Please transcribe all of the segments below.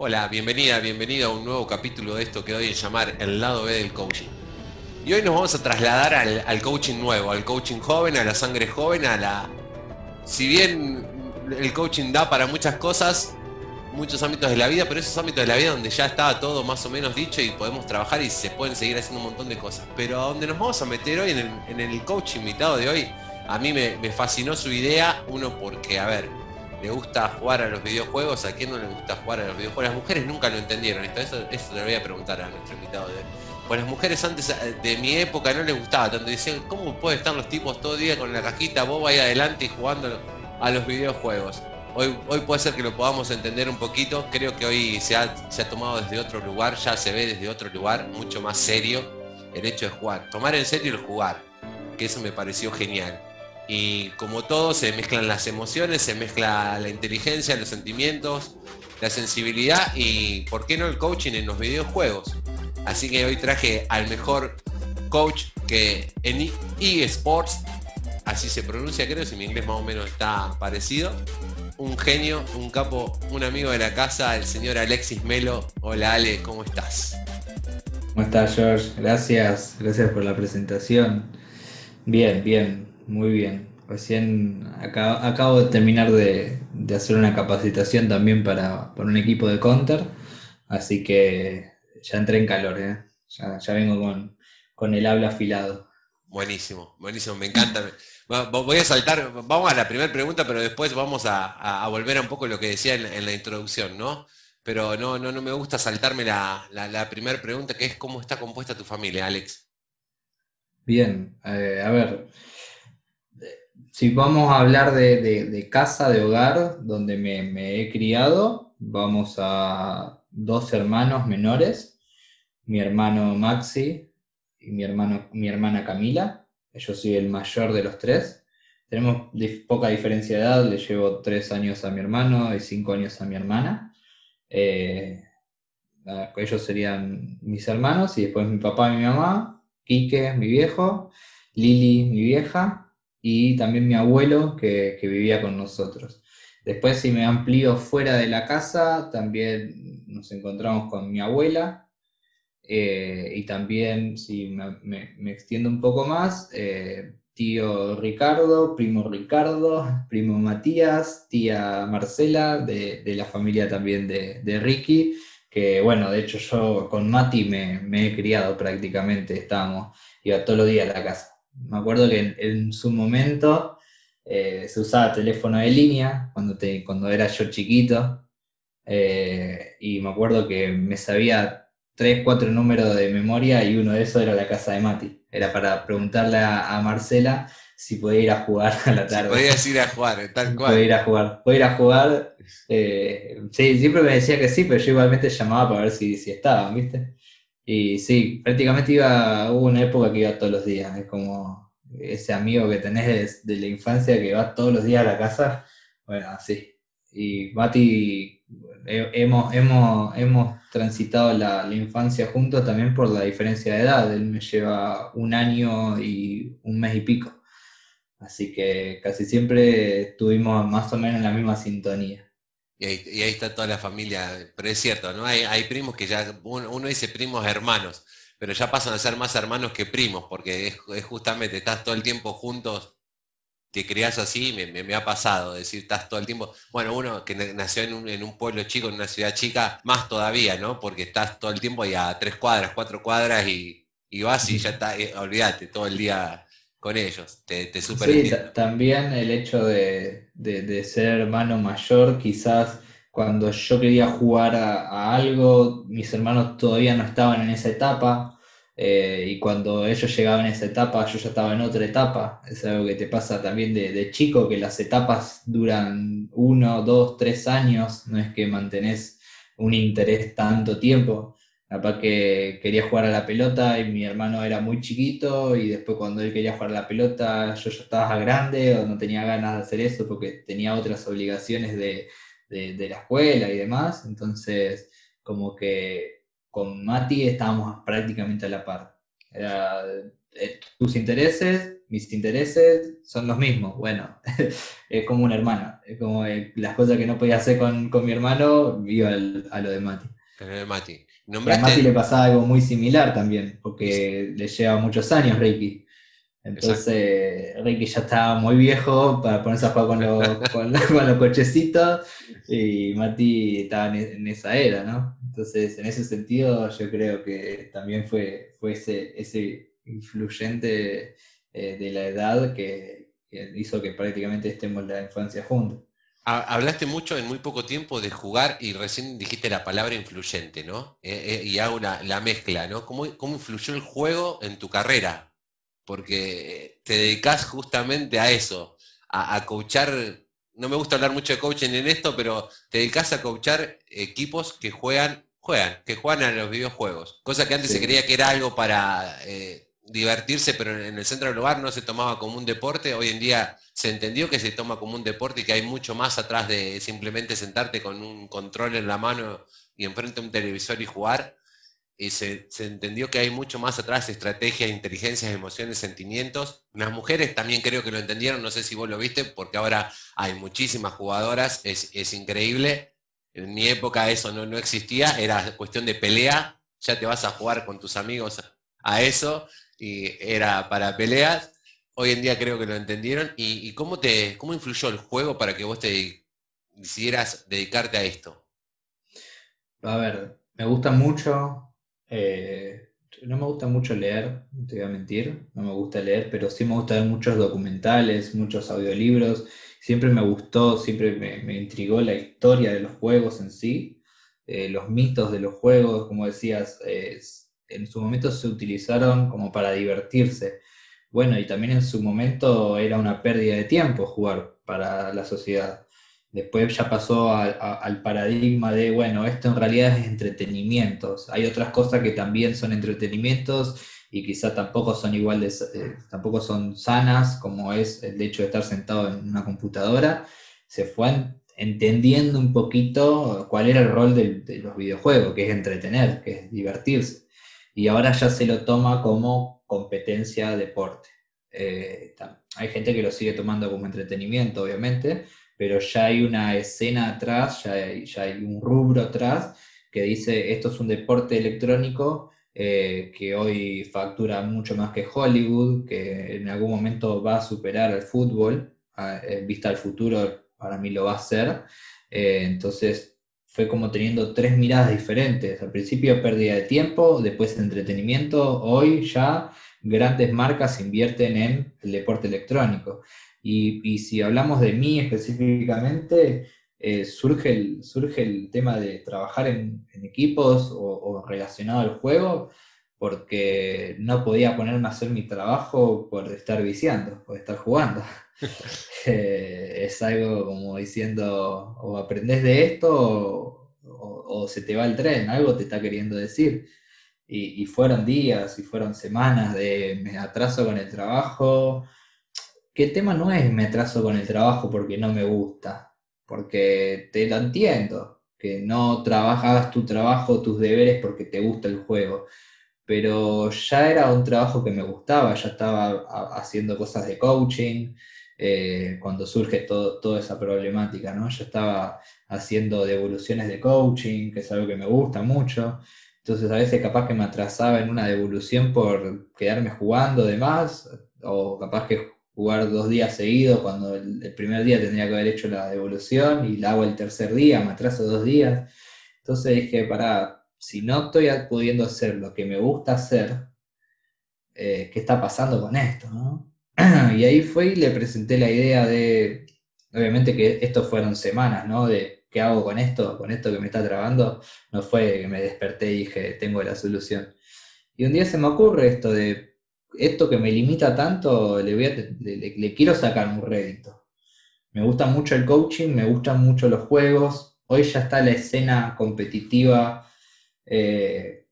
Hola, bienvenida, bienvenido a un nuevo capítulo de esto que doy en llamar el lado B del coaching. Y hoy nos vamos a trasladar al, coaching nuevo, al coaching joven, a la sangre joven, a la... Si bien el coaching da para muchas cosas, muchos ámbitos de la vida, pero esos ámbitos de la vida donde ya está todo más o menos dicho y podemos trabajar y se pueden seguir haciendo un montón de cosas. Pero a donde nos vamos a meter hoy, en el, coach invitado de hoy, a mí me, me fascinó su idea, uno porque, a ver, le gusta jugar a los videojuegos, a quién no le gusta jugar a los videojuegos. Las mujeres nunca lo entendieron, esto, eso, eso le voy a preguntar a nuestro invitado de Pues las mujeres antes de mi época no les gustaba tanto, decían, ¿cómo pueden estar los tipos todo el día con la cajita, vos ahí adelante y jugando a los videojuegos? Hoy, hoy puede ser que lo podamos entender un poquito, creo que hoy se ha tomado desde otro lugar, ya se ve desde otro lugar, mucho más serio, el hecho de jugar, tomar en serio el jugar, que eso me pareció genial. Y como todo, se mezclan las emociones, se mezcla la inteligencia, los sentimientos, la sensibilidad y, ¿por qué no el coaching en los videojuegos? Así que hoy traje al mejor coach que en eSports, así se pronuncia, creo, si mi inglés más o menos está parecido. Un genio, un capo, un amigo de la casa, el señor Alexis Melo. Hola Ale, ¿cómo estás? ¿Cómo estás, George? Gracias, gracias por la presentación. Bien, bien, muy bien. Recién acabo, de terminar de, hacer una capacitación también para, un equipo de counter, así que ya entré en calor, ¿eh? ya, vengo con, con el habla afilado. Buenísimo, buenísimo, me encanta. Voy a saltar, vamos a la primera pregunta, pero después vamos a, volver a un poco lo que decía en, la introducción, ¿no? Pero no, no, no me gusta saltarme la, la primera pregunta, que es cómo está compuesta tu familia, Alex. Bien, eh, a ver, si vamos a hablar de, casa, de hogar, donde me, he criado, vamos a dos hermanos menores, mi hermano Maxi y mi, hermano, mi hermana Camila. Yo soy el mayor de los tres. Tenemos poca diferencia de edad, le llevo tres años a mi hermano y cinco años a mi hermana. Eh, ellos serían mis hermanos y después mi papá y mi mamá, Quique, mi viejo, Lili, mi vieja, y también mi abuelo que, vivía con nosotros. Después, si me amplío fuera de la casa, también nos encontramos con mi abuela. Eh, y también, si me, extiendo un poco más, eh, tío Ricardo, primo Ricardo, primo Matías, tía Marcela, de, la familia también de, Ricky, que bueno, de hecho yo con Mati me, me he criado prácticamente, estábamos, iba todos los días a la casa. Me acuerdo que en, su momento eh, se usaba teléfono de línea cuando, te, cuando era yo chiquito. Eh, y me acuerdo que me sabía tres, cuatro números de memoria y uno de esos era la casa de Mati. Era para preguntarle a, Marcela si podía ir a jugar a la tarde. podía ir a jugar, tal cual. Podía ir a jugar. Podía ir a jugar. Eh, sí, siempre me decía que sí, pero yo igualmente llamaba para ver si, si estaban, ¿viste? Y sí, prácticamente iba, hubo una época que iba todos los días, es como ese amigo que tenés de, la infancia que va todos los días a la casa, bueno, así. Y Mati, hemos, hemos, hemos transitado la, infancia juntos también por la diferencia de edad, él me lleva un año y un mes y pico, así que casi siempre estuvimos más o menos en la misma sintonía. Y ahí, está toda la familia, pero es cierto, ¿no? Hay, hay primos que ya, uno, dice primos hermanos, pero ya pasan a ser más hermanos que primos, porque es, justamente, estás todo el tiempo juntos, te criás así, me, me, ha pasado, decir, estás todo el tiempo, bueno, uno que nació en un, en un, pueblo chico, en una ciudad chica, más todavía, ¿no? Porque estás todo el tiempo ahí a tres cuadras, cuatro cuadras y, y vas y ya está, eh, olvídate, todo el día con ellos. Te, te super sí, también el hecho de, ser hermano mayor, quizás cuando yo quería jugar a, algo, mis hermanos todavía no estaban en esa etapa. Eh, y cuando ellos llegaban a esa etapa, yo ya estaba en otra etapa. Es algo que te pasa también de, de chico, que las etapas duran uno, dos, tres años. No es que mantenés un interés tanto tiempo. Capaz que quería jugar a la pelota y mi hermano era muy chiquito y después cuando él quería jugar a la pelota yo ya estaba grande o no tenía ganas de hacer eso porque tenía otras obligaciones de, la escuela y demás. Entonces como que con Mati estábamos prácticamente a la par. Era, eh, tus intereses, mis intereses son los mismos. Bueno, es como un hermano. Es como eh, las cosas que no podía hacer con, mi hermano, iba a lo de Mati. A Mati. A Mati le pasaba algo muy similar también, porque le lleva muchos años Reiki. Entonces Ricky ya estaba muy viejo para ponerse a jugar con los, con, los cochecitos y Mati estaba en, esa era, ¿no? Entonces en ese sentido yo creo que también fue, fue ese, ese influyente eh, de la edad que, hizo que prácticamente estemos en la infancia juntos. Hablaste mucho en muy poco tiempo de jugar y recién dijiste la palabra influyente, ¿no? Eh, eh, y hago la mezcla, ¿no? ¿Cómo, ¿Cómo influyó el juego en tu carrera? porque te dedicas justamente a eso, a, a coachar, no me gusta hablar mucho de coaching en esto, pero te dedicas a coachar equipos que juegan, juegan, que juegan a los videojuegos, cosa que antes se creía que era algo para eh, divertirse, pero en el centro del lugar no se tomaba como un deporte, hoy en día se entendió que se toma como un deporte y que hay mucho más atrás de simplemente sentarte con un control en la mano y enfrente a un televisor y jugar y se, entendió que hay mucho más atrás, estrategia, inteligencia, emociones, sentimientos. Las mujeres también creo que lo entendieron, no sé si vos lo viste, porque ahora hay muchísimas jugadoras, es, increíble. En mi época eso no, no, existía, era cuestión de pelea, ya te vas a jugar con tus amigos a eso, y era para peleas. Hoy en día creo que lo entendieron. ¿Y, cómo, te, cómo influyó el juego para que vos te decidieras dedicarte a esto? A ver, me gusta mucho eh, no me gusta mucho leer, no te voy a mentir, no me gusta leer, pero sí me gusta ver muchos documentales, muchos audiolibros. Siempre me gustó, siempre me, intrigó la historia de los juegos en sí, eh, los mitos de los juegos, como decías, en su momento se utilizaron como para divertirse. Bueno, y también en su momento era una pérdida de tiempo jugar para la sociedad. Después ya pasó al paradigma de, bueno, esto en realidad es entretenimientos. Hay otras cosas que también son entretenimientos y quizá tampoco son igual eh, tampoco son sanas, como es el hecho de estar sentado en una computadora. Se fue entendiendo un poquito cuál era el rol de, los videojuegos, que es entretener, que es divertirse. Y ahora ya se lo toma como competencia deporte. Eh, hay gente que lo sigue tomando como entretenimiento, obviamente, pero ya hay una escena atrás, ya hay, ya hay un rubro atrás que dice esto es un deporte electrónico eh, que hoy factura mucho más que Hollywood, que en algún momento va a superar al fútbol, en vista al futuro para mí lo va a hacer. Eh, entonces fue como teniendo tres miradas diferentes. Al principio pérdida de tiempo, después entretenimiento, hoy ya grandes marcas invierten en el deporte electrónico. Y, si hablamos de mí específicamente, eh, surge, el, surge el tema de trabajar en, equipos o, relacionado al juego, porque no podía ponerme a hacer mi trabajo por estar viciando, por estar jugando. Eh, es algo como diciendo, o aprendes de esto o, se te va el tren, algo te está queriendo decir. Y, y, fueron días y fueron semanas de me atraso con el trabajo, el tema no es me atraso con el trabajo porque no me gusta, porque te lo entiendo, que no trabajas tu trabajo, tus deberes porque te gusta el juego, pero ya era un trabajo que me gustaba, ya estaba haciendo cosas de coaching, eh, cuando surge todo, toda esa problemática, ¿no? Ya estaba haciendo devoluciones de coaching, que es algo que me gusta mucho. Entonces a veces capaz que me atrasaba en una devolución por quedarme jugando de más, o capaz que jugar dos días seguidos cuando el, primer día tendría que haber hecho la devolución y la hago el tercer día, me atraso dos días. Entonces dije, para, si no estoy pudiendo hacer lo que me gusta hacer, eh, ¿qué está pasando con esto? y ahí fue y le presenté la idea de, obviamente que esto fueron semanas, ¿no? De qué hago con esto, con esto que me está trabando, no fue que me desperté y dije, tengo la solución. Y un día se me ocurre esto de esto que me limita tanto, le, le, quiero sacar un rédito. Me gusta mucho el coaching, me gustan mucho los juegos. Hoy ya está la escena competitiva eh,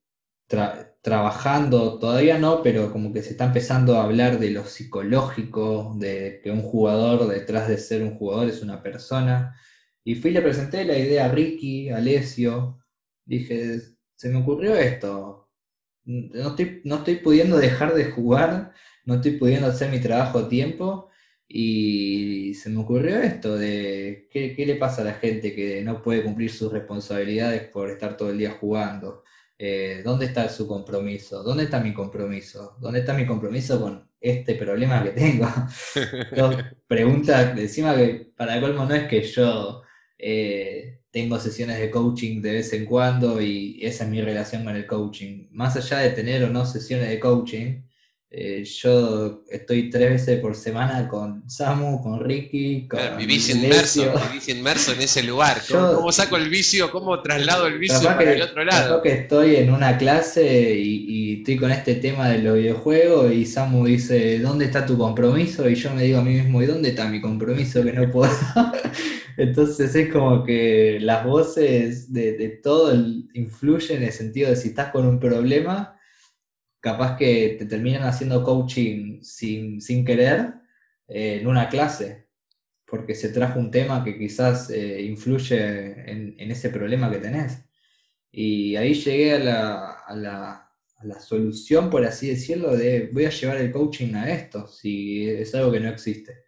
trabajando, todavía no, pero como que se está empezando a hablar de lo psicológico, de que un jugador detrás de ser un jugador es una persona. Y fui y le presenté la idea a Ricky, a Alessio. Dije, se me ocurrió esto no estoy, no estoy pudiendo dejar de jugar, no estoy pudiendo hacer mi trabajo a tiempo y se me ocurrió esto de qué, qué le pasa a la gente que no puede cumplir sus responsabilidades por estar todo el día jugando. Eh, ¿Dónde está su compromiso? ¿Dónde está mi compromiso? ¿Dónde está mi compromiso con este problema que tengo? Dos preguntas, encima que para colmo no es que yo eh, tengo sesiones de coaching de vez en cuando y esa es mi relación con el coaching. Más allá de tener o no sesiones de coaching, eh, yo estoy tres veces por semana con Samu, con Ricky, con claro, vivís inmerso, vivís inmerso en ese lugar. ¿Cómo, saco el vicio? ¿Cómo traslado el vicio para el otro lado? que estoy en una clase y, estoy con este tema de los videojuegos y Samu dice, ¿dónde está tu compromiso? Y yo me digo a mí mismo, ¿y dónde está mi compromiso que no puedo? Entonces es como que las voces de, de todo influyen en el sentido de si estás con un problema capaz que te terminan haciendo coaching sin, querer eh, en una clase, porque se trajo un tema que quizás eh, influye en, ese problema que tenés. Y ahí llegué a la, solución, por así decirlo, de voy a llevar el coaching a esto, si es algo que no existe.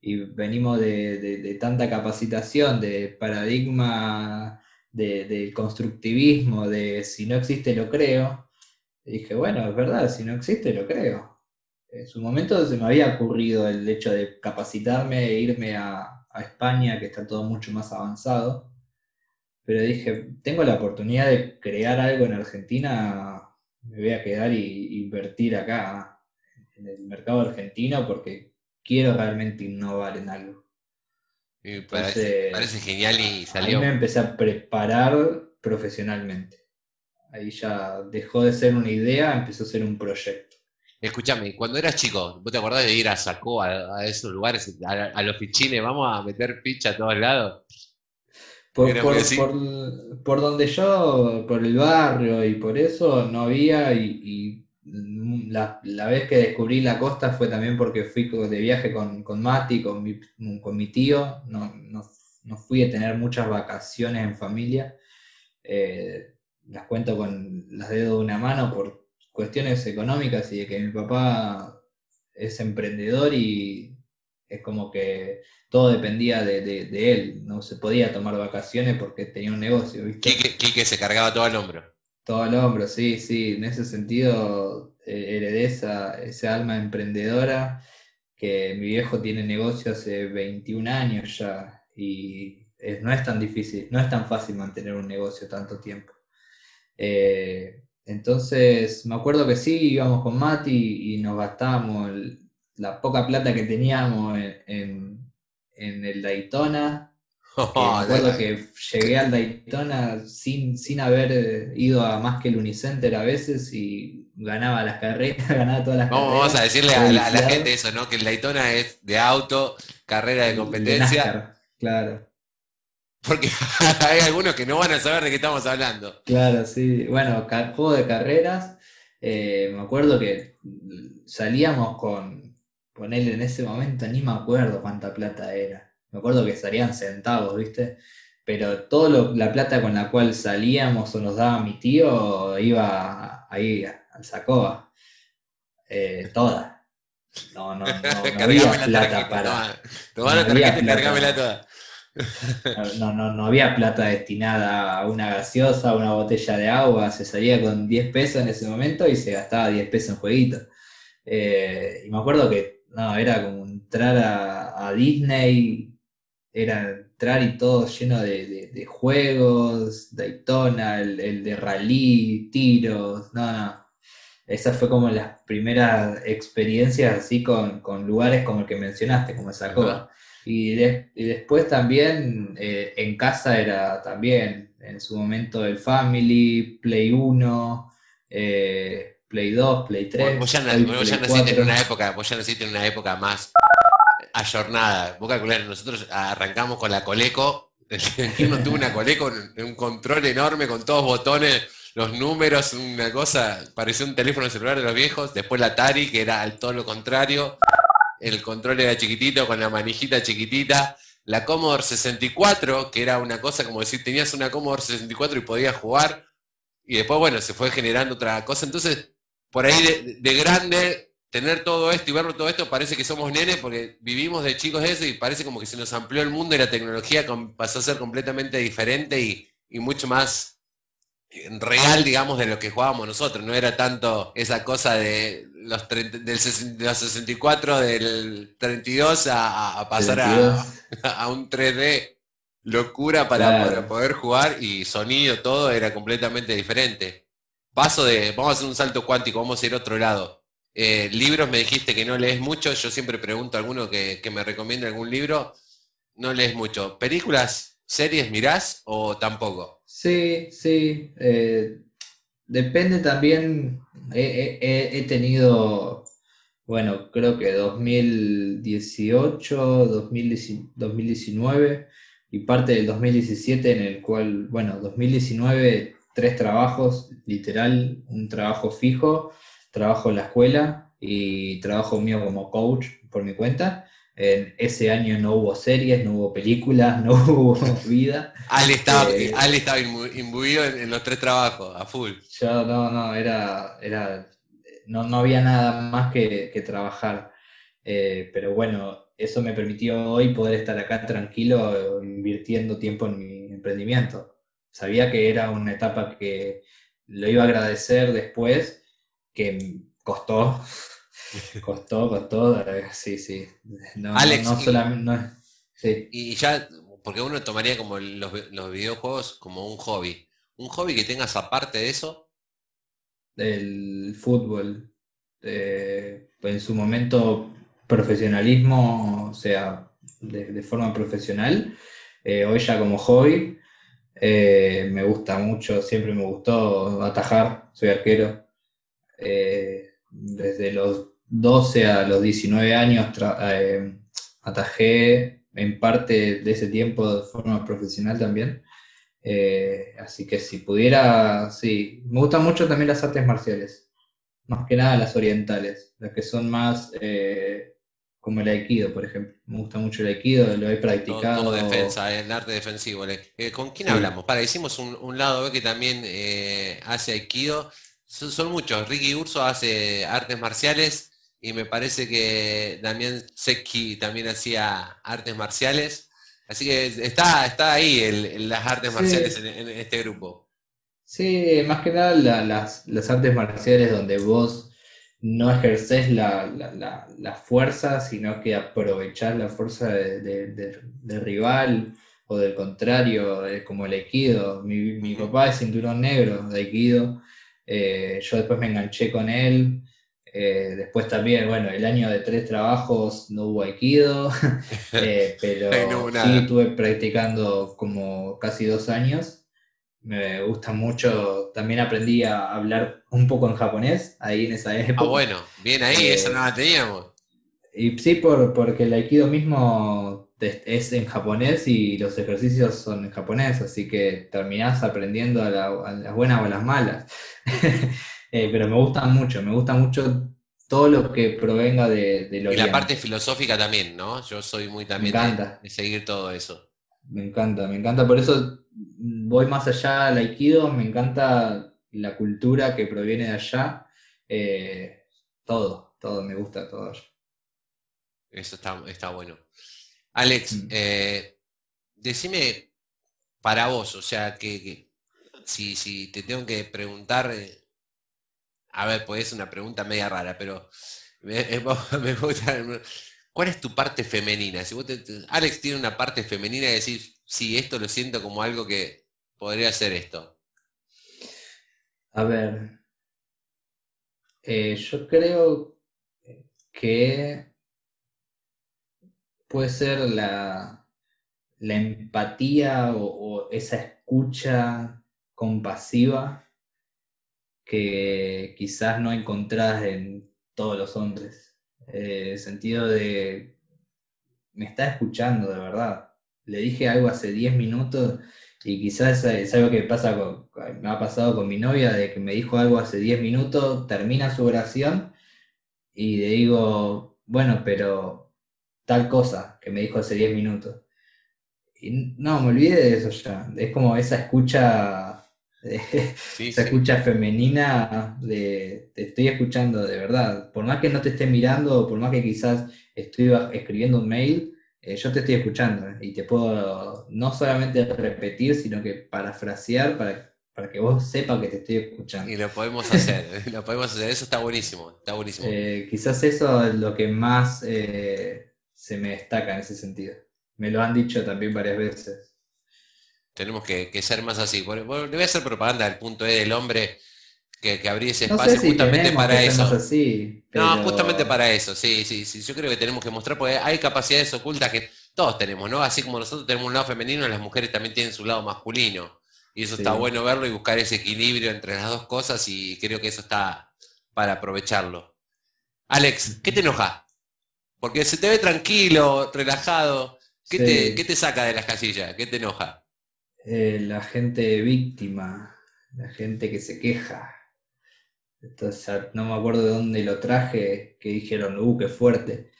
Y venimos de, tanta capacitación, de paradigma, de constructivismo, de si no existe lo creo, y dije, bueno, es verdad, si no existe, lo creo. En su momento se me había ocurrido el hecho de capacitarme e irme a, España, que está todo mucho más avanzado. Pero dije, tengo la oportunidad de crear algo en Argentina, me voy a quedar y invertir acá, en el mercado argentino, porque quiero realmente innovar en algo. parece, genial y salió. Ahí me empecé a preparar profesionalmente. Ahí ya dejó de ser una idea, empezó a ser un proyecto. Escúchame, cuando eras chico, ¿vos te acordás de ir a Sacó, a, esos lugares, a, los fichines? Vamos a meter ficha a todos lados. Por, por, donde yo, por el barrio y por eso no había y, la, vez que descubrí la costa fue también porque fui de viaje con, con Mati, con mi, con mi tío, no, no, fui a tener muchas vacaciones en familia. Eh, las cuento con las dedos de una mano por cuestiones económicas y de que mi papá es emprendedor y es como que todo dependía de, él, no se podía tomar vacaciones porque tenía un negocio, ¿viste? Quique, se cargaba todo al hombro. Todo al hombro, sí, sí, en ese sentido eh, heredé esa, esa alma emprendedora que mi viejo tiene negocio hace 21 años ya y no es tan difícil, no es tan fácil mantener un negocio tanto tiempo. Eh, entonces, me acuerdo que sí, íbamos con Mati y nos gastábamos la poca plata que teníamos en, el Daytona. Oh, me acuerdo que llegué al Daytona sin, sin haber ido a más que el Unicenter a veces y ganaba las carreras, ganaba todas las carreras. Vamos a decirle a la, gente eso, ¿no? Que el Daytona es de auto, carrera de competencia. claro. Porque hay algunos que no van a saber de qué estamos hablando. Claro, sí. Bueno, juego de carreras. Eh, me acuerdo que salíamos con, con él en ese momento, ni me acuerdo cuánta plata era. Me acuerdo que salían centavos, ¿viste? Pero toda la plata con la cual salíamos o nos daba mi tío iba ahí al Sacoa. Eh, toda. No, no, no, no había plata para. Toma, la tarjeta y cargámela toda. No, no, no había plata destinada a una gaseosa, a una botella de agua, se salía con 10 pesos en ese momento y se gastaba 10 pesos en jueguitos. Eh, y me acuerdo que no, era como entrar a, Disney, era entrar y todo lleno de, juegos, Daytona, el, el, de rally, tiros, no, no. Esa fue como las primeras experiencias así con, lugares como el que mencionaste, como esa cosa. Y, después también eh, en casa era también en su momento el Family, Play 1, eh, Play 2, Play 3. Vos, ya, naciste en una época, vos ya naciste en una época más ayornada. Vos calculás, nosotros arrancamos con la Coleco, el no tuvo una Coleco, un control enorme con todos botones, los números, una cosa, parecía un teléfono celular de los viejos, después la Atari, que era todo lo contrario el control era chiquitito con la manijita chiquitita. La Commodore 64, que era una cosa como decir, tenías una Commodore 64 y podías jugar. y después, bueno, se fue generando otra cosa. Entonces, por ahí de, grande, tener todo esto y verlo todo esto, parece que somos nenes porque vivimos de chicos eso y parece como que se nos amplió el mundo y la tecnología pasó a ser completamente diferente y, y mucho más real, digamos, de lo que jugábamos nosotros. No era tanto esa cosa de los, del 64, del 32 a, pasar A, un 3D locura para, poder jugar y sonido, todo era completamente diferente. Paso de, vamos a hacer un salto cuántico, vamos a ir a otro lado. Eh, libros, me dijiste que no lees mucho, yo siempre pregunto a alguno que, que me recomiende algún libro, no lees mucho. ¿Películas, series mirás o tampoco? Sí, sí. Eh, depende también. He, tenido, bueno, creo que 2018, 2019 y parte del 2017 en el cual, bueno, 2019, tres trabajos, literal, un trabajo fijo, trabajo en la escuela y trabajo mío como coach por mi cuenta. En ese año no hubo series, no hubo películas, no hubo vida. Ale estaba, eh, estaba imbuido en, los tres trabajos, a full. Yo no, no, era, era no, no había nada más que, trabajar. Eh, pero bueno, eso me permitió hoy poder estar acá tranquilo invirtiendo tiempo en mi emprendimiento. Sabía que era una etapa que lo iba a agradecer después, que costó, Costó, costó, sí, sí. No, Alex, no, solamente. sí. Y ya, porque uno tomaría como los, videojuegos como un hobby. ¿Un hobby que tengas aparte de eso? El fútbol. en su momento, profesionalismo, o sea, de, forma profesional. Eh, hoy ya como hobby. Eh, me gusta mucho, siempre me gustó atajar, soy arquero. Eh, desde los 12 a los 19 años eh, atajé en parte de ese tiempo de forma profesional también. Eh, así que si pudiera, sí. Me gustan mucho también las artes marciales. Más que nada las orientales, las que son más eh, como el aikido, por ejemplo. Me gusta mucho el aikido, lo he practicado. Todo, defensa, el arte defensivo. ¿Con quién hablamos? Para, hicimos un, lado que también hace aikido. Son, son, muchos. Ricky Urso hace artes marciales y me parece que Damián Secchi también hacía artes marciales. Así que está, está ahí el, las artes marciales en, este grupo. Sí, más que nada las, artes marciales donde vos no ejerces la, fuerza, sino que aprovechás la fuerza de, rival o del contrario, como el Aikido. Mi, papá es cinturón negro de Aikido, eh, yo después me enganché con él. Eh, después también, bueno, el año de tres trabajos no hubo aikido, eh, pero sí estuve practicando como casi dos años. Me gusta mucho, también aprendí a hablar un poco en japonés ahí en esa época. Ah, bueno, bien ahí, esa no la teníamos. Y sí, por, porque el aikido mismo es en japonés y los ejercicios son en japonés, así que terminás aprendiendo a las buenas o a las malas. Eh, pero me gusta mucho, me gusta mucho todo lo que provenga de, de lo Y la parte filosófica también, ¿no? Yo soy muy también de, seguir todo eso. Me encanta, me encanta, por eso voy más allá al aikido, me encanta la cultura que proviene de allá, eh, todo, todo, me gusta todo. Eso está, bueno. Alex, mm. eh, decime para vos, o sea, que, si, si, te tengo que preguntar a ver, pues es una pregunta media rara, pero me, gusta. ¿Cuál es tu parte femenina? Si Alex tiene una parte femenina y decís, sí, esto lo siento como algo que podría ser esto. A ver, eh, yo creo que puede ser la, la empatía o esa escucha compasiva que quizás no encontrás en todos los hombres. Eh, el sentido de, me está escuchando de verdad. Le dije algo hace 10 minutos y quizás es algo que pasa me ha pasado con mi novia, de que me dijo algo hace 10 minutos, termina su oración y le digo, bueno, pero tal cosa que me dijo hace 10 minutos. Y no, me olvidé de eso ya. Es como esa escucha se escucha femenina, te estoy escuchando de verdad. Por más que no te esté mirando, por más que quizás estoy escribiendo un mail, eh, yo te estoy escuchando y te puedo no solamente repetir, sino que parafrasear para, para que vos sepas que te estoy escuchando. Y lo podemos hacer, lo podemos hacer, eso está buenísimo, está buenísimo. Eh, quizás eso es lo que más eh, se me destaca en ese sentido. Me lo han dicho también varias veces. Tenemos que, ser más así. Bueno, le voy a hacer propaganda al punto E del hombre que, que abrir ese espacio justamente para eso. No, justamente para eso, sí, sí, sí. Yo creo que tenemos que mostrar, porque hay capacidades ocultas que todos tenemos, ¿no? Así como nosotros tenemos un lado femenino, las mujeres también tienen su lado masculino. Y eso está bueno verlo y buscar ese equilibrio entre las dos cosas y creo que eso está para aprovecharlo. Alex, ¿qué te enoja? Porque se te ve tranquilo, relajado. ¿Qué, te, ¿qué te, saca de las casillas? ¿Qué te enoja? Eh, la gente víctima, la gente que se queja. Entonces, no me acuerdo de dónde lo traje, que dijeron, uh, qué fuerte.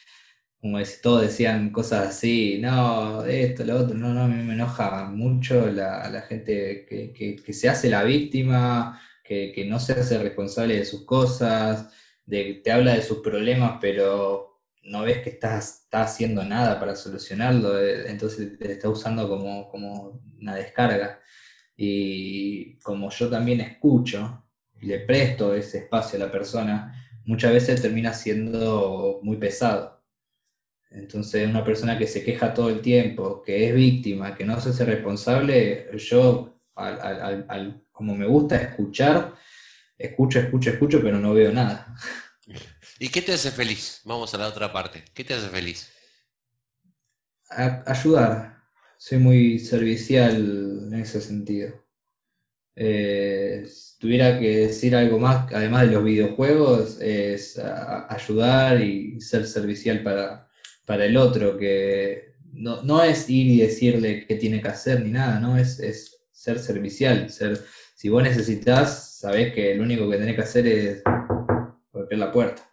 Como si todos decían cosas así, no, esto, lo otro, no, no, a mí me enoja mucho la, la gente que, se hace la víctima, que, no se hace responsable de sus cosas, de que te habla de sus problemas, pero no ves que estás, haciendo nada para solucionarlo, eh, entonces te está usando como, como una descarga. Y como yo también escucho, le presto ese espacio a la persona, muchas veces termina siendo muy pesado. Entonces, una persona que se queja todo el tiempo, que es víctima, que no se hace responsable, yo, como me gusta escuchar, escucho, escucho, escucho, pero no veo nada. ¿Y qué te hace feliz? Vamos a la otra parte. ¿Qué te hace feliz? ayudar. Soy muy servicial en ese sentido. Eh, tuviera que decir algo más, además de los videojuegos, es ayudar y ser servicial para, para el otro, que no, es ir y decirle qué tiene que hacer ni nada, ¿no? Es, ser servicial. Ser, si vos necesitas, sabés que lo único que tenés que hacer es golpear la puerta.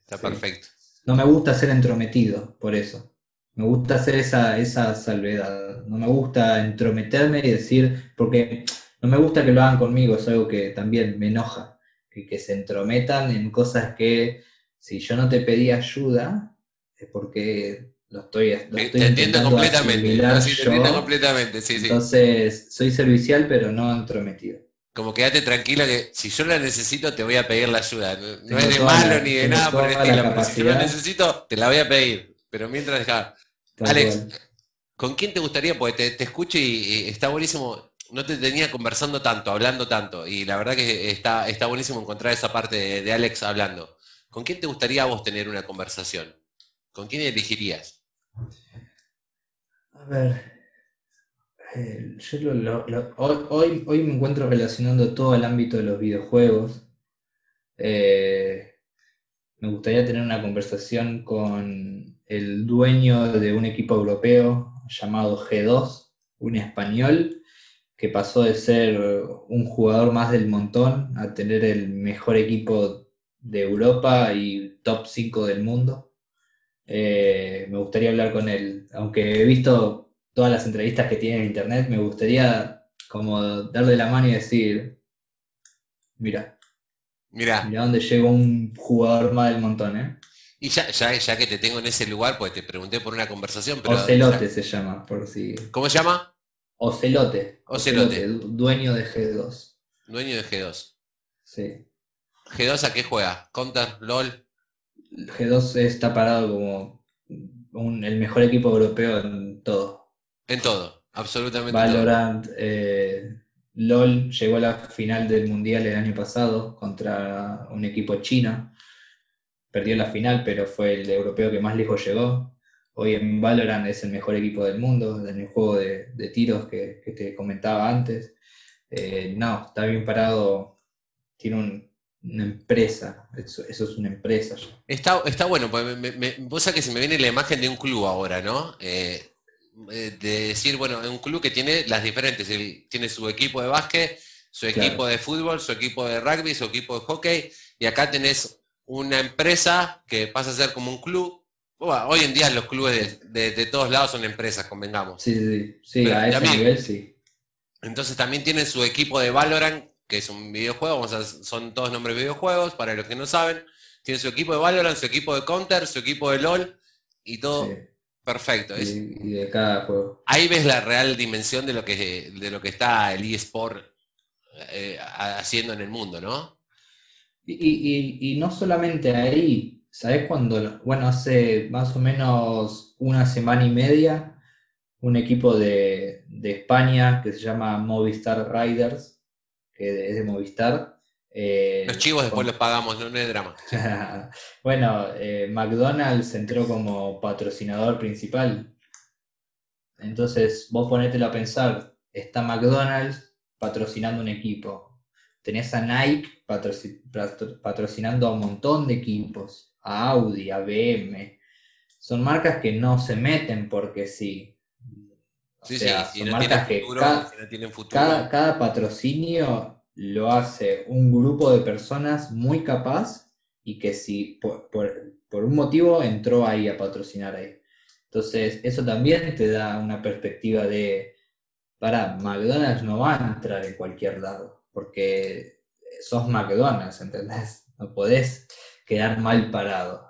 Está perfecto. No me gusta ser entrometido, por eso. Me gusta hacer esa, esa salvedad. No me gusta entrometerme y decir, porque no me gusta que lo hagan conmigo, es algo que también me enoja. Que, que se entrometan en cosas que si yo no te pedí ayuda, es porque lo estoy, lo estoy te entiendo completamente. te entiendo completamente, sí, sí. Entonces, soy servicial, pero no entrometido. Como quédate tranquila que si yo la necesito, te voy a pedir la ayuda. No, es de malo ni de nada por el estilo, si yo la necesito, te la voy a pedir. Pero mientras deja, Alex, ¿con quién te gustaría? Porque te, escucho y, está buenísimo. No te tenía conversando tanto, hablando tanto. Y la verdad que está, está buenísimo encontrar esa parte de, Alex hablando. ¿Con quién te gustaría a vos tener una conversación? ¿Con quién elegirías? A ver. Eh, hoy, hoy, me encuentro relacionando todo el ámbito de los videojuegos. Eh, me gustaría tener una conversación con el dueño de un equipo europeo llamado G2, un español, que pasó de ser un jugador más del montón a tener el mejor equipo de Europa y top 5 del mundo. Eh, me gustaría hablar con él, aunque he visto todas las entrevistas que tiene en internet, me gustaría como darle la mano y decir, mira, mira, mira dónde llegó un jugador más del montón, ¿eh? Y ya, ya, ya que te tengo en ese lugar, pues te pregunté por una conversación, pero. Ocelote se llama, por si. ¿Cómo se llama? Ocelote. Ocelote. Dueño de G2. Dueño de G2. Sí. ¿G2 a qué juega? ¿Counter? ¿LOL? G2 está parado como el mejor equipo europeo en todo. En todo, absolutamente. Valorant, Eh, LOL llegó a la final del Mundial el año pasado contra un equipo chino perdió la final, pero fue el europeo que más lejos llegó. Hoy en Valorant es el mejor equipo del mundo, en el juego de, tiros que, te comentaba antes. Eh, no, está bien parado, tiene una empresa, eso, es una empresa. Está, está bueno, pues me, vos sabés que se me viene la imagen de un club ahora, ¿no? Eh, eh, de decir, bueno, un club que tiene las diferentes, tiene su equipo de básquet, su equipo de fútbol, su equipo de rugby, su equipo de hockey, y acá tenés una empresa que pasa a ser como un club. hoy en día los clubes de, todos lados son empresas, convengamos. Sí, sí, sí, a ese nivel sí. Entonces también tienen su equipo de Valorant, que es un videojuego, son todos nombres de videojuegos, para los que no saben. Tiene su equipo de Valorant, su equipo de Counter, su equipo de LOL y todo perfecto. y, de cada juego. Ahí ves la real dimensión de lo que, de lo que está el eSport eh, haciendo en el mundo, ¿no? Y, no solamente ahí, ¿sabes cuando? Bueno, hace más o menos una semana y media, un equipo de, España que se llama Movistar Riders, que es de Movistar. Eh, los chivos después los pagamos, no, es drama. bueno, eh, McDonald's entró como patrocinador principal. Entonces, vos ponételo a pensar, está McDonald's patrocinando un equipo. Tenés a Nike patrocinando a un montón de equipos, a Audi, a BM. Son marcas que no se meten porque sí Sí, sí, son marcas que cada, patrocinio lo hace un grupo de personas muy capaz y que si por, un motivo entró ahí a patrocinar ahí. Entonces, eso también te da una perspectiva de, para, McDonald's no va a entrar en cualquier lado, porque sos McDonald's, ¿entendés? No podés quedar mal parado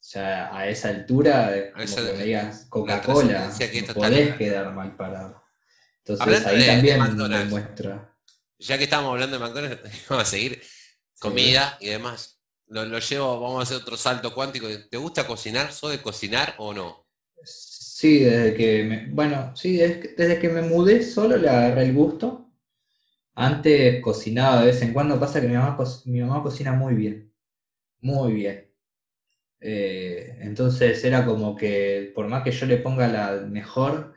ya a esa altura, como que me digas Coca-Cola, no podés quedar mal parado. Entonces ahí también me muestra. Ya que estamos hablando de McDonald's, vamos a seguir comida y demás. Lo, llevo, vamos a hacer otro salto cuántico. ¿Te gusta cocinar? ¿Sos de cocinar o no? Sí, desde que me, bueno, sí, desde, que me mudé solo le agarré el gusto. Antes cocinaba de vez en cuando, pasa que mi mamá, mi mamá cocina muy bien, muy bien. Eh, entonces era como que por más que yo le ponga la mejor,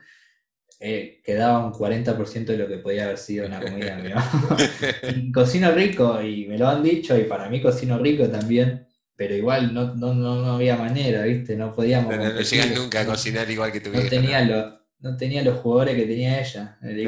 eh, quedaba un 40% de lo que podía haber sido una comida y cocino rico y me lo han dicho y para mí cocino rico también, pero igual no, no, no, había manera, ¿viste? No podíamos... No, no llegas nunca a cocinar igual que tu no Tenía no tenía los jugadores que tenía ella el.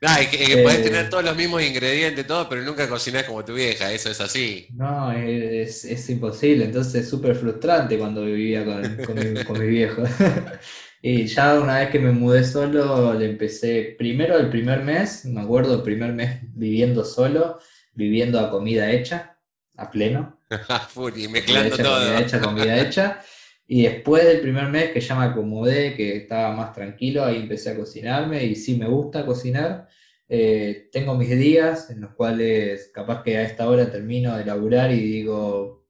No, es que, podés tener eh, todos los mismos ingredientes, todo, pero nunca cocinás como tu vieja, eso es así. No, es, imposible, entonces es súper frustrante cuando vivía con, mi, viejo. y ya una vez que me mudé solo, le empecé, primero el primer mes, me acuerdo, el primer mes viviendo solo, viviendo a comida hecha, a pleno. Furi, mezclando todo. Comida hecha, comida hecha. Y después del primer mes que ya me acomodé, que estaba más tranquilo, ahí empecé a cocinarme y sí me gusta cocinar. Eh, tengo mis días en los cuales capaz que a esta hora termino de laburar y digo,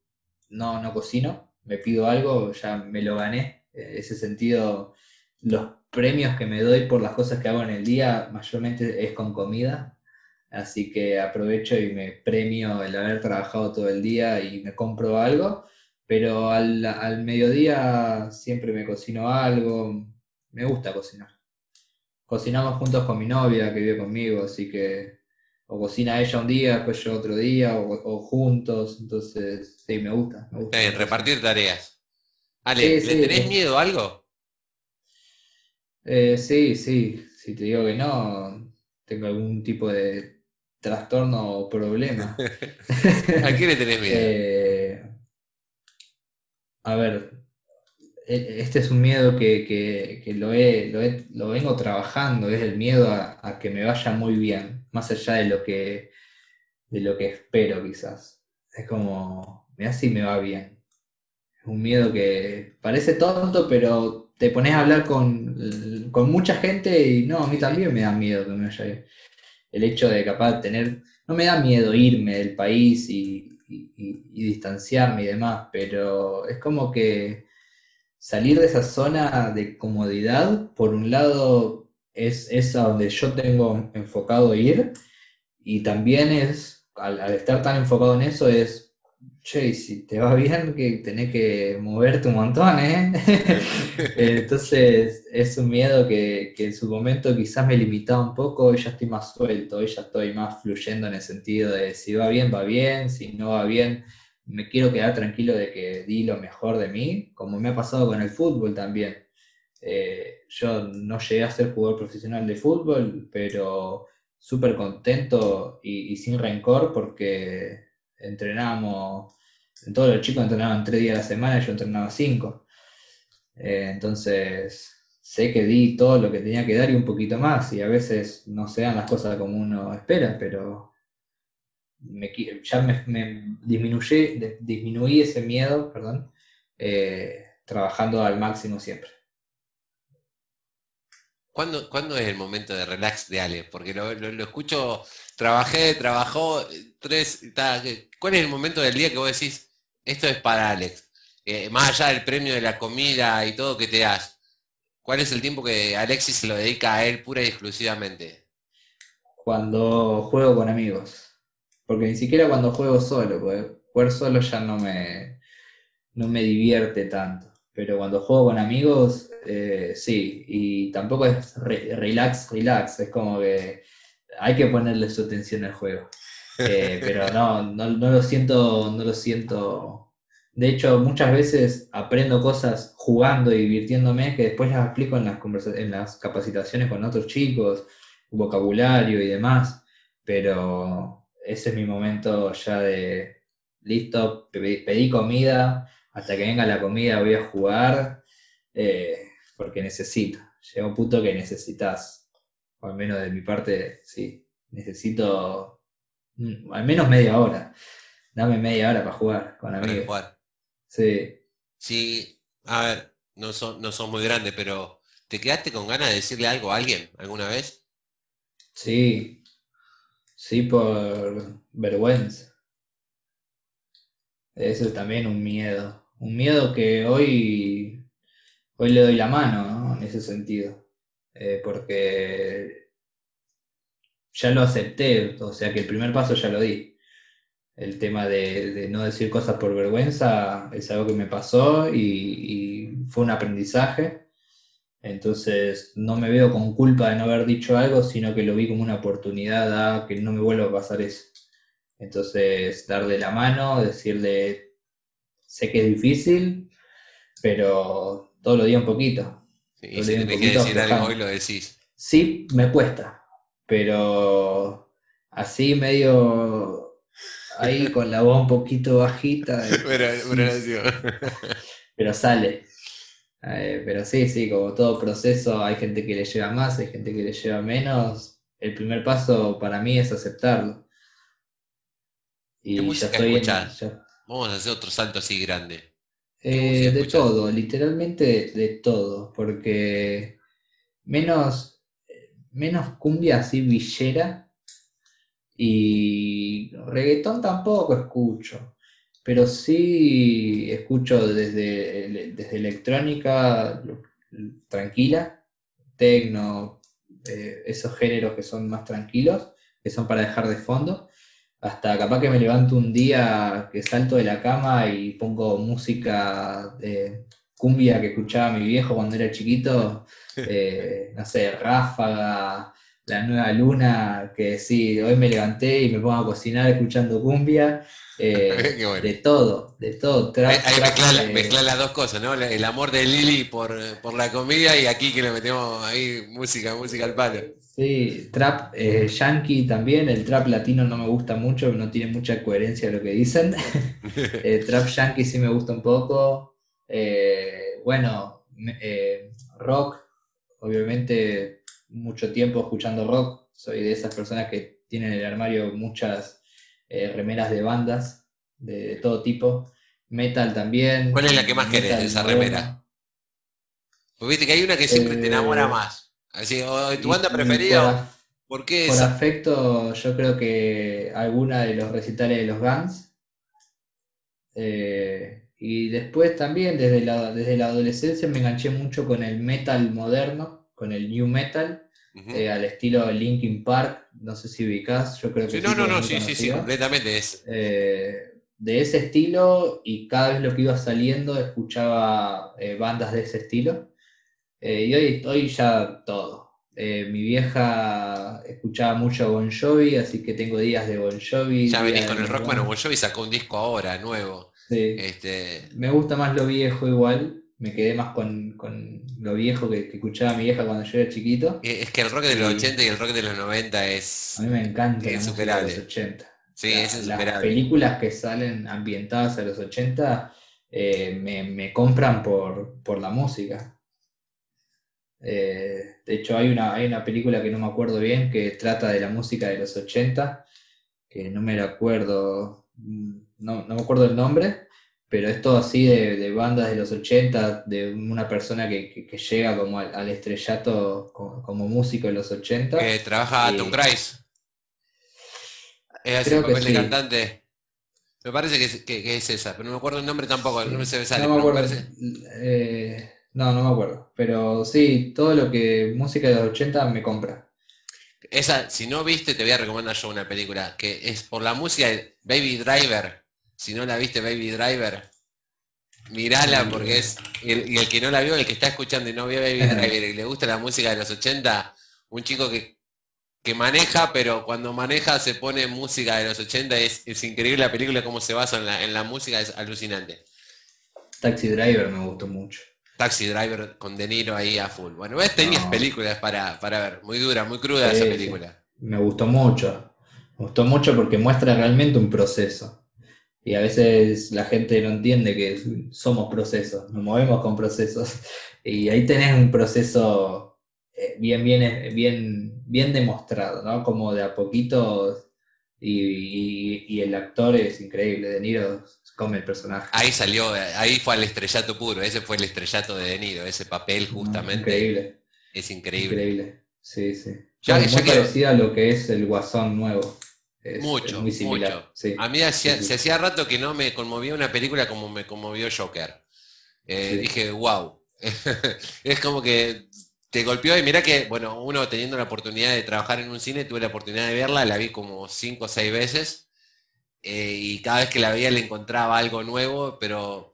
no, no cocino, me pido algo, ya me lo gané. En ese sentido, los premios que me doy por las cosas que hago en el día mayormente es con comida. Así que aprovecho y me premio el haber trabajado todo el día y me compro algo pero al, mediodía siempre me cocino algo, me gusta cocinar. Cocinamos juntos con mi novia que vive conmigo, así que o cocina ella un día, después yo otro día, o, juntos, entonces sí, me gusta. repartir tareas. Ale, ¿le tenés miedo a algo? Eh, sí, sí, si te digo que no, tengo algún tipo de trastorno o problema. ¿A qué le tenés miedo? Eh, a ver, e, este es un miedo que, lo, he, lo, vengo trabajando, es el miedo a, que me vaya muy bien, más allá de lo que, de lo que espero quizás. Es como, mira si me va bien. Un miedo que parece tonto, pero te pones a hablar con, mucha gente y no, a mí también me da miedo que me bien. El hecho de capaz tener, no me da miedo irme del país y, y, distanciarme y demás, pero es como que salir de esa zona de comodidad, por un lado, es, es a donde yo tengo enfocado ir, y también es, al, estar tan enfocado en eso, es che, si te va bien, que tenés que moverte un montón, ¿eh? Entonces es un miedo que, en su momento quizás me limitaba un poco, y ya estoy más suelto, y ya estoy más fluyendo en el sentido de si va bien, va bien, si no va bien, me quiero quedar tranquilo de que di lo mejor de mí, como me ha pasado con el fútbol también. Eh, yo no llegué a ser jugador profesional de fútbol, pero súper contento y sin rencor porque entrenábamos, todos los chicos entrenaban tres días a la semana yo entrenaba cinco. Eh, entonces, sé que di todo lo que tenía que dar y un poquito más, y a veces no se dan las cosas como uno espera, pero me, ya me, disminuye, disminuí ese miedo, perdón, eh, trabajando al máximo siempre. ¿Cuándo, ¿Cuándo, es el momento de relax de Ale? Porque lo, escucho, trabajé, trabajó, tres, ¿cuál es el momento del día que vos decís, esto es para Alex? Eh, más allá del premio de la comida y todo que te das, ¿cuál es el tiempo que Alexis se lo dedica a él pura y exclusivamente? Cuando juego con amigos. Porque ni siquiera cuando juego solo, porque jugar solo ya no me, no me divierte tanto. Pero cuando juego con amigos, eh, sí. Y tampoco es relax, relax. Es como que hay que ponerle su atención al juego. Eh, pero no, no, no, lo siento, no lo siento. De hecho, muchas veces aprendo cosas jugando y divirtiéndome que después las explico en las, en las capacitaciones con otros chicos, vocabulario y demás. Pero ese es mi momento ya de listo, pedí comida, hasta que venga la comida voy a jugar, eh, porque necesito. Llega un punto que necesitas, o al menos de mi parte, sí, necesito mm, al menos media hora. Dame media hora para jugar con amigos. Jugar. Sí. Sí, a ver, no son, no son muy grandes, pero ¿te quedaste con ganas de decirle algo a alguien alguna vez? Sí, Sí, por vergüenza. Eso es también un miedo. Un miedo que hoy, hoy le doy la mano, En ese sentido. Eh, porque ya lo acepté, o sea que el primer paso ya lo di. El tema de, no decir cosas por vergüenza es algo que me pasó y fue un aprendizaje entonces no me veo con culpa de no haber dicho algo, sino que lo vi como una oportunidad que no me vuelva a pasar eso. Entonces, darle la mano, decirle, sé que es difícil, pero todos los días un poquito. Sí, y si tenés que decir algo hoy lo decís. Sí, me cuesta, pero así medio ahí con la voz un poquito bajita. pero sale. Eh, pero sí, sí, como todo proceso, hay gente que le lleva más, hay gente que le lleva menos. El primer paso para mí es aceptarlo. Y ya estoy Vamos a hacer otro salto así grande. Eh, de todo, literalmente de, todo, porque menos, menos cumbia así villera y reggaetón tampoco escucho pero sí escucho desde, desde electrónica tranquila, tecno, eh, esos géneros que son más tranquilos, que son para dejar de fondo, hasta capaz que me levanto un día que salto de la cama y pongo música de cumbia que escuchaba mi viejo cuando era chiquito, eh, no sé, ráfaga, la nueva luna, que sí, hoy me levanté y me pongo a cocinar escuchando cumbia, eh, de todo, de todo. ahí, mezcla, las dos cosas, ¿no? El amor de Lili por, la comida y aquí que le metemos ahí música, música al palo. Sí, trap eh, yankee también, el trap latino no me gusta mucho, no tiene mucha coherencia lo que dicen. el trap yankee sí me gusta un poco. Eh, bueno, rock, obviamente mucho tiempo escuchando rock, soy de esas personas que tienen en el armario muchas eh, remeras de bandas de, todo tipo, metal también. ¿Cuál es la que más querés de esa remera? Viste que hay una que siempre te enamora eh, más. Así, tu banda preferida. Por, qué Por afecto, yo creo que alguna de los recitales de los Guns. Eh, y después también, desde la, desde la adolescencia, me enganché mucho con el metal moderno, con el new metal. Eh, al estilo Linkin Park, no sé si ubicás, yo creo que sí. No, no, no, sí, sí, sí, completamente es. Eh, de ese estilo y cada vez lo que iba saliendo escuchaba bandas de ese estilo. Y hoy, hoy ya todo. mi vieja escuchaba mucho Bon Jovi, así que tengo días de Bon Jovi. Ya venís con el rock, bueno, Bon Jovi sacó un disco ahora, nuevo. Sí. Este... Me gusta más lo viejo igual, me quedé más con, lo viejo que, escuchaba mi vieja cuando yo era chiquito. Eh, es que el rock de los 80 y el rock de los 90 es. A mí me encanta es la de los 80. Sí, es insuperable. Las películas que salen ambientadas a los 80 eh, me, compran por, la música. Eh, de hecho, hay una, hay una película que no me acuerdo bien que trata de la música de los 80, que no me la acuerdo, mm, no, no me acuerdo el nombre, pero es todo así de, bandas de los 80, de una persona que, llega como al, estrellato como, músico de los 80. Que trabaja Tom Cruise. Es así el papel de cantante. Me parece que es, esa, pero no me acuerdo el nombre tampoco, no me se me sale. No me acuerdo. Eh, no, no me acuerdo. Pero sí, todo lo que música de los 80 me compra. Esa, si no viste, te voy a recomendar yo una película que es por la música de Baby Driver. Si no la viste, Baby Driver, mirala porque es. Y el, que no la vio, el que está escuchando y no vio Baby Driver y le gusta la música de los 80, un chico que, que maneja, pero cuando maneja se pone música de los 80, es, es increíble la película, cómo se basa en la, en la música, es alucinante. Taxi Driver me gustó mucho. Taxi Driver con De Niro ahí a full. Bueno, ves, tenías películas para, ver, muy dura, muy cruda esa película. Me gustó mucho, me gustó mucho porque muestra realmente un proceso. Y a veces la gente no entiende que somos procesos, nos movemos con procesos. Y ahí tenés un proceso eh, bien, bien, bien, bien demostrado, ¿no? Como de a poquito y, el actor es increíble, De Niro come el personaje. Ahí salió, ahí fue el estrellato puro, ese fue el estrellato de De Niro, ese papel justamente. Increíble. Es increíble. Increíble, sí, sí. Ya, muy parecida a lo que es el Guasón nuevo mucho, mucho. A mí se hacía rato que no me conmovía una película como me conmovió Joker. Eh, dije, wow. es como que te golpeó y mira que, bueno, uno teniendo la oportunidad de trabajar en un cine, tuve la oportunidad de verla, la vi como cinco o seis veces eh, y cada vez que la veía le encontraba algo nuevo, pero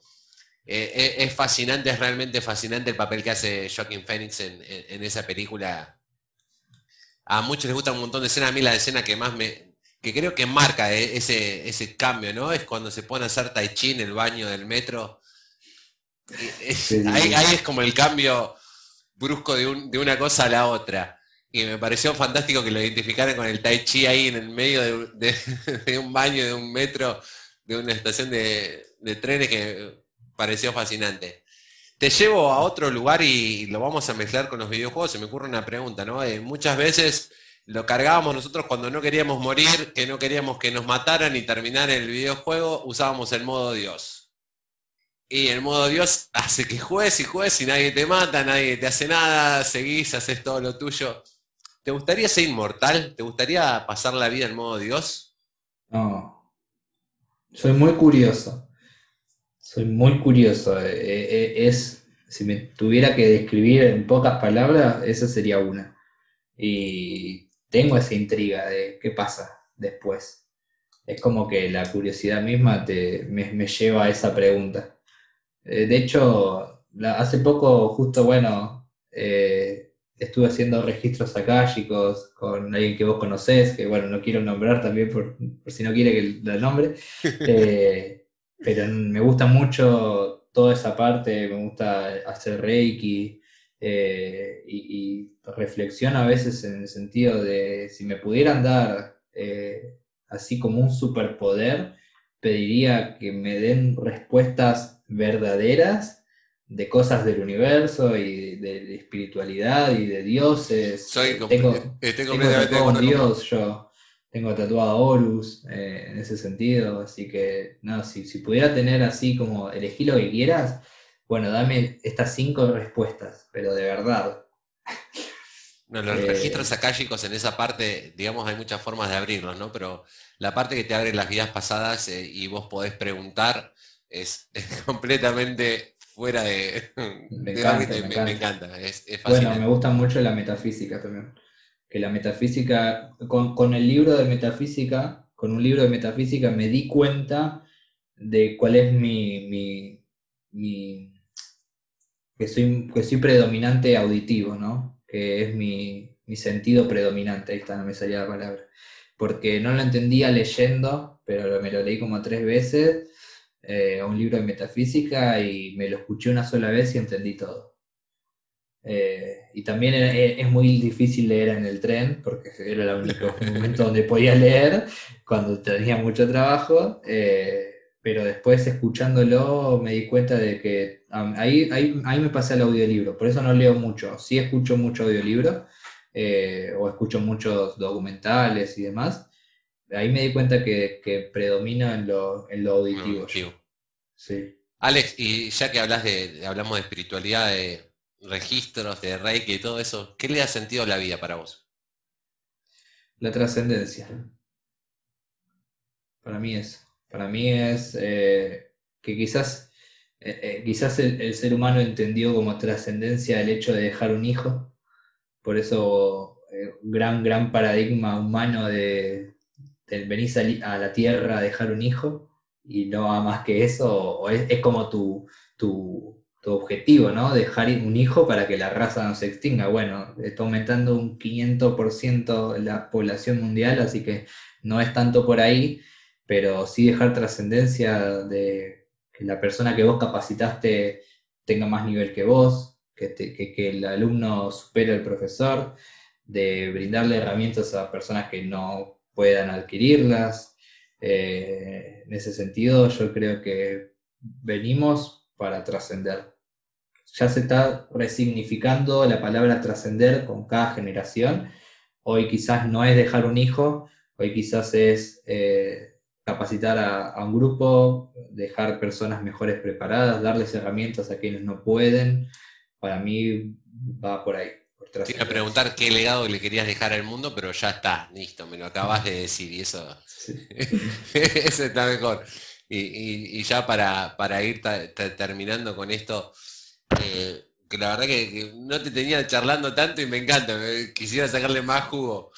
eh, es, fascinante, es realmente fascinante el papel que hace Joaquin Phoenix en, en, esa película. A muchos les gusta un montón de escenas, a mí la escena que más me, que creo que marca eh, ese, ese cambio, ¿no? Es cuando se pone a hacer tai chi en el baño del metro. ahí, es como el cambio brusco de, una cosa a la otra. Y me pareció fantástico que lo identificaran con el tai chi ahí en el medio de, un baño, de un metro, de una estación de, trenes que pareció fascinante. Te llevo a otro lugar y lo vamos a mezclar con los videojuegos. Se me ocurre una pregunta, ¿no? Eh, muchas veces lo cargábamos nosotros cuando no queríamos morir, que no queríamos que nos mataran y terminar el videojuego, usábamos el modo Dios. Y el modo Dios hace que juegues y juegues y nadie te mata, nadie te hace nada, seguís, haces todo lo tuyo. ¿Te gustaría ser inmortal? ¿Te gustaría pasar la vida en modo Dios? No. Soy muy curioso. Soy muy curioso. Eh, eh, es, si me tuviera que describir en pocas palabras, esa sería una. Y tengo esa intriga de qué pasa después. Es como que la curiosidad misma te, me, lleva a esa pregunta. Eh, de hecho, hace poco, justo, bueno, estuve haciendo registros akáshicos con alguien que vos conocés, que bueno, no quiero nombrar también por, si no quiere que la nombre, eh, pero me gusta mucho toda esa parte, me gusta hacer reiki, eh, y, reflexiono a veces en el sentido de si me pudieran dar eh, así como un superpoder, pediría que me den respuestas verdaderas de cosas del universo y de, espiritualidad y de dioses. Soy tengo, tengo Dios, yo tengo tatuado a Horus eh, en ese sentido, así que no, si, si pudiera tener así como elegir lo que quieras, bueno, dame estas cinco respuestas, pero de verdad. No, los eh, registros akáshicos en esa parte, digamos, hay muchas formas de abrirlos, ¿no? Pero la parte que te abre las vidas pasadas eh, y vos podés preguntar es, completamente fuera de... Me encanta, bueno, me gusta mucho la metafísica también. Que la metafísica, con, el libro de metafísica, con un libro de metafísica me di cuenta de cuál es mi que soy, que soy predominante auditivo, ¿no? Que es mi, sentido predominante, ahí está, no me salía la palabra. Porque no lo entendía leyendo, pero me lo leí como tres veces, eh, un libro de metafísica, y me lo escuché una sola vez y entendí todo. Eh, y también es muy difícil leer en el tren, porque era el único momento donde podía leer, cuando tenía mucho trabajo. Eh, pero después escuchándolo me di cuenta de que Ahí, ahí, ahí, me pasé al audiolibro, por eso no leo mucho. Sí escucho mucho audiolibro eh, o escucho muchos documentales y demás. Ahí me di cuenta que, predomina en lo, en lo auditivo. Sí. Alex, y ya que hablas de, hablamos de espiritualidad, de registros, de reiki y todo eso, ¿qué le ha sentido a la vida para vos? La trascendencia. Para mí es. Para mí es eh, que quizás, eh, eh, quizás el, ser humano entendió como trascendencia el hecho de dejar un hijo. Por eso, gran, gran paradigma humano de, venir a la tierra a dejar un hijo y no a más que eso, o es, como tu, tu, objetivo, ¿no? Dejar un hijo para que la raza no se extinga. Bueno, está aumentando un 500% la población mundial, así que no es tanto por ahí, pero sí dejar trascendencia de que la persona que vos capacitaste tenga más nivel que vos, que, que, el alumno supere al profesor, de brindarle herramientas a personas que no puedan adquirirlas. Eh, en ese sentido, yo creo que venimos para trascender. Ya se está resignificando la palabra trascender con cada generación. Hoy quizás no es dejar un hijo, hoy quizás es eh, capacitar a, un grupo, dejar personas mejores preparadas, darles herramientas a quienes no pueden. Para mí va por ahí. Te iba a preguntar qué legado le querías dejar al mundo, pero ya está, listo, me lo acabas de decir y eso, eso está mejor. Y, ya para, para ir terminando con esto, eh, que la verdad que, no te tenía charlando tanto y me encanta, quisiera sacarle más jugo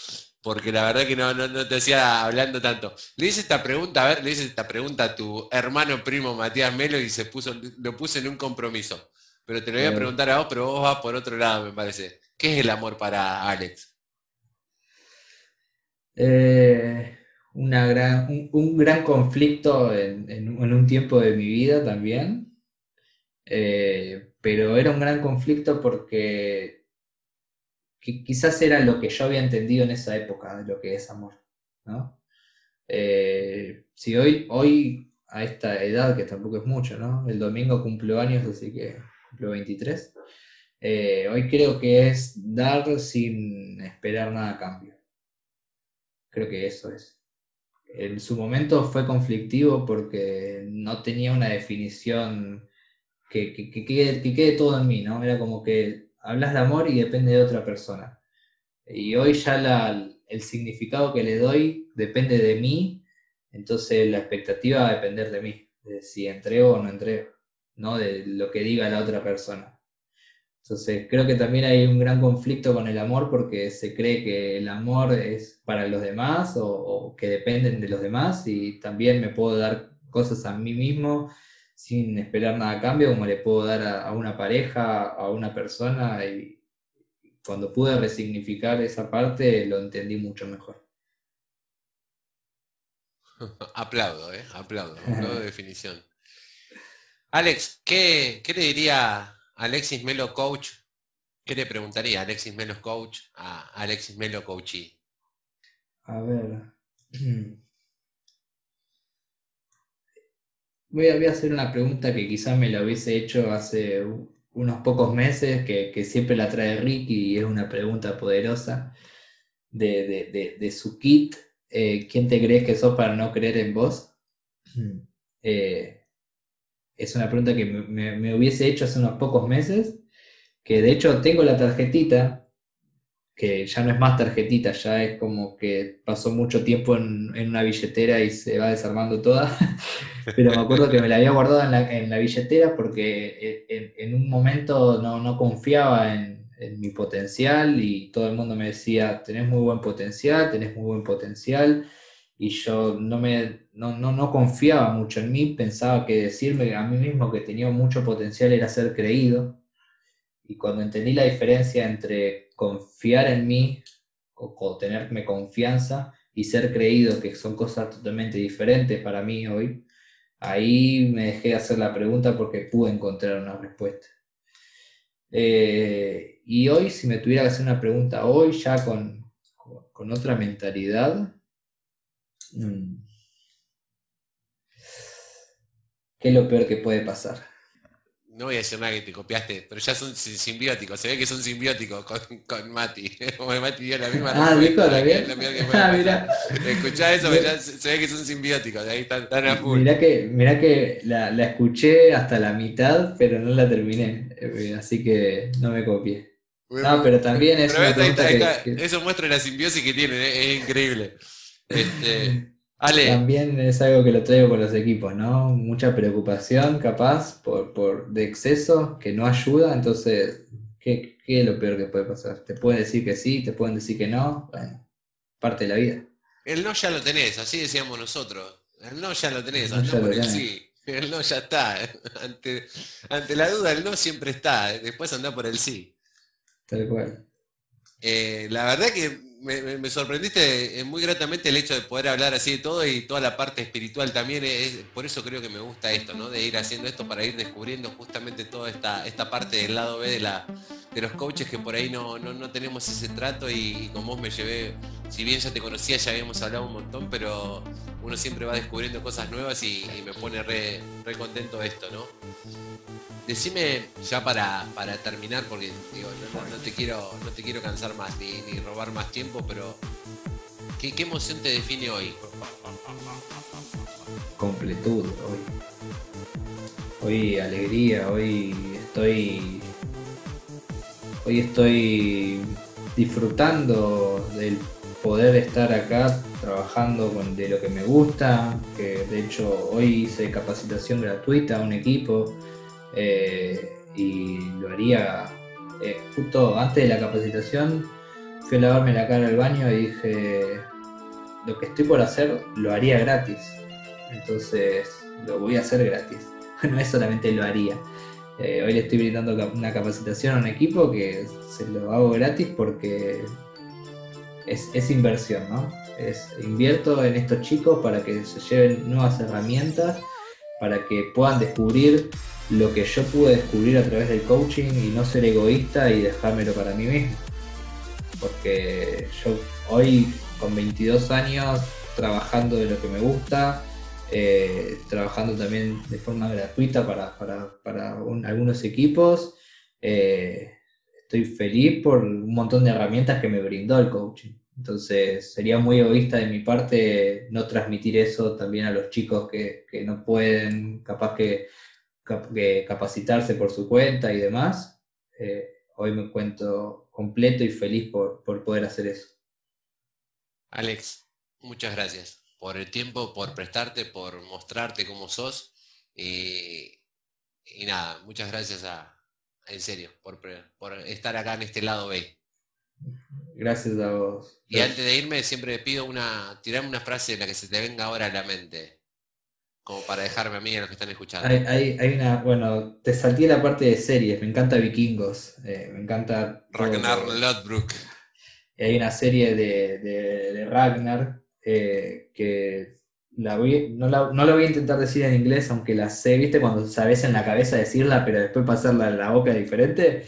porque la verdad que no, no, te hacía hablando tanto. Le hice esta pregunta, a ver, le hice esta pregunta a tu hermano primo Matías Melo y se puso, lo puse en un compromiso. Pero te lo voy a preguntar a vos, pero vos vas por otro lado, me parece. ¿Qué es el amor para Alex? Eh, gran, un, gran conflicto en, un tiempo de mi vida también. Eh, pero era un gran conflicto porque quizás era lo que yo había entendido en esa época de lo que es amor, ¿no? Eh, si hoy, hoy, a esta edad, que tampoco es mucho, ¿no? El domingo cumplo años, así que cumplo 23. Eh, hoy creo que es dar sin esperar nada a cambio. Creo que eso es. En su momento fue conflictivo porque no tenía una definición que, que, que, que quede todo en mí, ¿no? Era como que hablas de amor y depende de otra persona. Y hoy ya el significado que le doy depende de mí, entonces la expectativa va a depender de mí, de si entrego o no entrego, no de lo que diga la otra persona. Entonces creo que también hay un gran conflicto con el amor porque se cree que el amor es para los demás o que dependen de los demás y también me puedo dar cosas a mí mismo sin esperar nada a cambio, como le puedo dar a, una pareja, a una persona, y cuando pude resignificar esa parte lo entendí mucho mejor. aplaudo, ¿eh? aplaudo, aplaudo de definición. Alex, ¿qué, le diría Alexis Melo Coach? ¿Qué le preguntaría Alexis Melo Coach a Alexis Melo Coachee? A ver. Voy a, hacer una pregunta que quizás me la hubiese hecho hace unos pocos meses, que, siempre la trae Ricky y es una pregunta poderosa de, su kit. Eh, ¿Quién te crees que sos para no creer en vos? Eh, es una pregunta que me, hubiese hecho hace unos pocos meses, que de hecho tengo la tarjetita, que ya no es más tarjetita, ya es como que pasó mucho tiempo en, en una billetera y se va desarmando toda. pero me acuerdo que me la había guardado en la, en la billetera porque en, en un momento no, no confiaba en, en, mi potencial y todo el mundo me decía, tenés muy buen potencial, tenés muy buen potencial, y yo no, me, no, no, no confiaba mucho en mí, pensaba que decirme a mí mismo que tenía mucho potencial era ser creído, y cuando entendí la diferencia entre confiar en mí o, o tenerme confianza y ser creído, que son cosas totalmente diferentes para mí hoy, Ahí me dejé de hacer la pregunta porque pude encontrar una respuesta. Eh, y hoy, si me tuviera que hacer una pregunta hoy, ya con, otra mentalidad, mm, ¿qué es lo peor que puede pasar? no voy a decir nada que te copiaste, pero ya son simbióticos, se ve que son simbióticos con, con Mati. Como Mati dio la misma Ah, dijo también. Ah, mira. Escuchá eso, ya se ve que son simbióticos, ahí están, están a full. Mirá que, mirá que la, la, escuché hasta la mitad, pero no la terminé, eh, así que no me copié. No, pero también es una que, Eso muestra la simbiosis que tiene, eh, es, increíble. Este, También es algo que lo traigo con los equipos, ¿no? Mucha preocupación, capaz, por, por de exceso, que no ayuda. Entonces, ¿qué, ¿qué, es lo peor que puede pasar? Te pueden decir que sí, te pueden decir que no. Bueno, parte de la vida. El no ya lo tenés, así decíamos nosotros. El no ya lo tenés, el no por el sí. El no ya está. Ante, ante la duda, el no siempre está. Después anda por el sí. Tal cual. Eh, la verdad que me, sorprendiste eh, muy gratamente el hecho de poder hablar así de todo y toda la parte espiritual también. Es, por eso creo que me gusta esto, ¿no? De ir haciendo esto para ir descubriendo justamente toda esta, esta parte del lado B de, la, de los coaches que por ahí no, no, tenemos ese trato y, con vos me llevé, si bien ya te conocía, ya habíamos hablado un montón, pero uno siempre va descubriendo cosas nuevas y, me pone re contento esto, ¿no? Decime ya para, terminar, porque no, te quiero, no te quiero cansar más ni, robar más tiempo, pero ¿qué, emoción te define hoy? Completud, hoy. Hoy alegría, hoy estoy. Hoy estoy disfrutando del poder estar acá trabajando con, de lo que me gusta, que de hecho hoy hice capacitación gratuita a un equipo eh, y lo haría eh, justo antes de la capacitación. Fui a lavarme la cara al baño y dije, lo que estoy por hacer lo haría gratis. Entonces lo voy a hacer gratis. no es solamente lo haría. Eh, hoy le estoy brindando una capacitación a un equipo que se lo hago gratis porque es, inversión, ¿no? Es invierto en estos chicos para que se lleven nuevas herramientas, para que puedan descubrir lo que yo pude descubrir a través del coaching y no ser egoísta y dejármelo para mí mismo. Porque yo hoy con 22 años trabajando de lo que me gusta, eh, trabajando también de forma gratuita para, algunos equipos, eh, estoy feliz por un montón de herramientas que me brindó el coaching. Entonces sería muy egoísta de mi parte no transmitir eso también a los chicos que, que no pueden, capaz que capacitarse por su cuenta y demás. Eh, hoy me encuentro completo y feliz por, poder hacer eso. Alex, muchas gracias por el tiempo, por prestarte, por mostrarte cómo sos. Y, nada, muchas gracias a, en serio, por, estar acá en este lado B. Gracias a vos. Y antes de irme, siempre pido una, tirarme una frase en la que se te venga ahora a la mente como para dejarme a mí a los que están escuchando. Hay, una, bueno, te salté la parte de series, me encanta Vikingos, eh, me encanta... Ragnar Lodbrok. Hay una serie de, Ragnar eh, que la voy, no, la, no, voy a intentar decir en inglés, aunque la sé, viste, cuando sabes en la cabeza decirla, pero después pasarla en la boca diferente.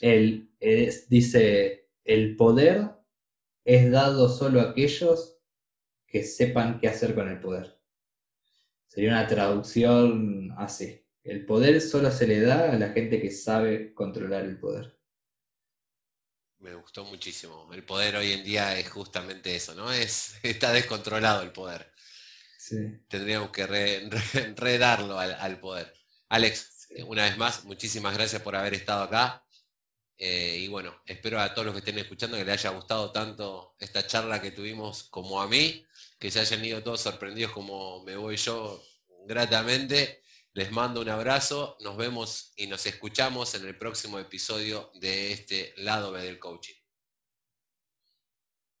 Él dice, el poder es dado solo a aquellos que sepan qué hacer con el poder. Sería una traducción así. El poder solo se le da a la gente que sabe controlar el poder. Me gustó muchísimo. El poder hoy en día es justamente eso, ¿no? Es, está descontrolado el poder. Sí. Tendríamos que redarlo al, poder. Alex, una vez más, muchísimas gracias por haber estado acá. Eh, y bueno, espero a todos los que estén escuchando que les haya gustado tanto esta charla que tuvimos como a mí que se hayan ido todos sorprendidos como me voy yo gratamente. Les mando un abrazo, nos vemos y nos escuchamos en el próximo episodio de este lado B del coaching.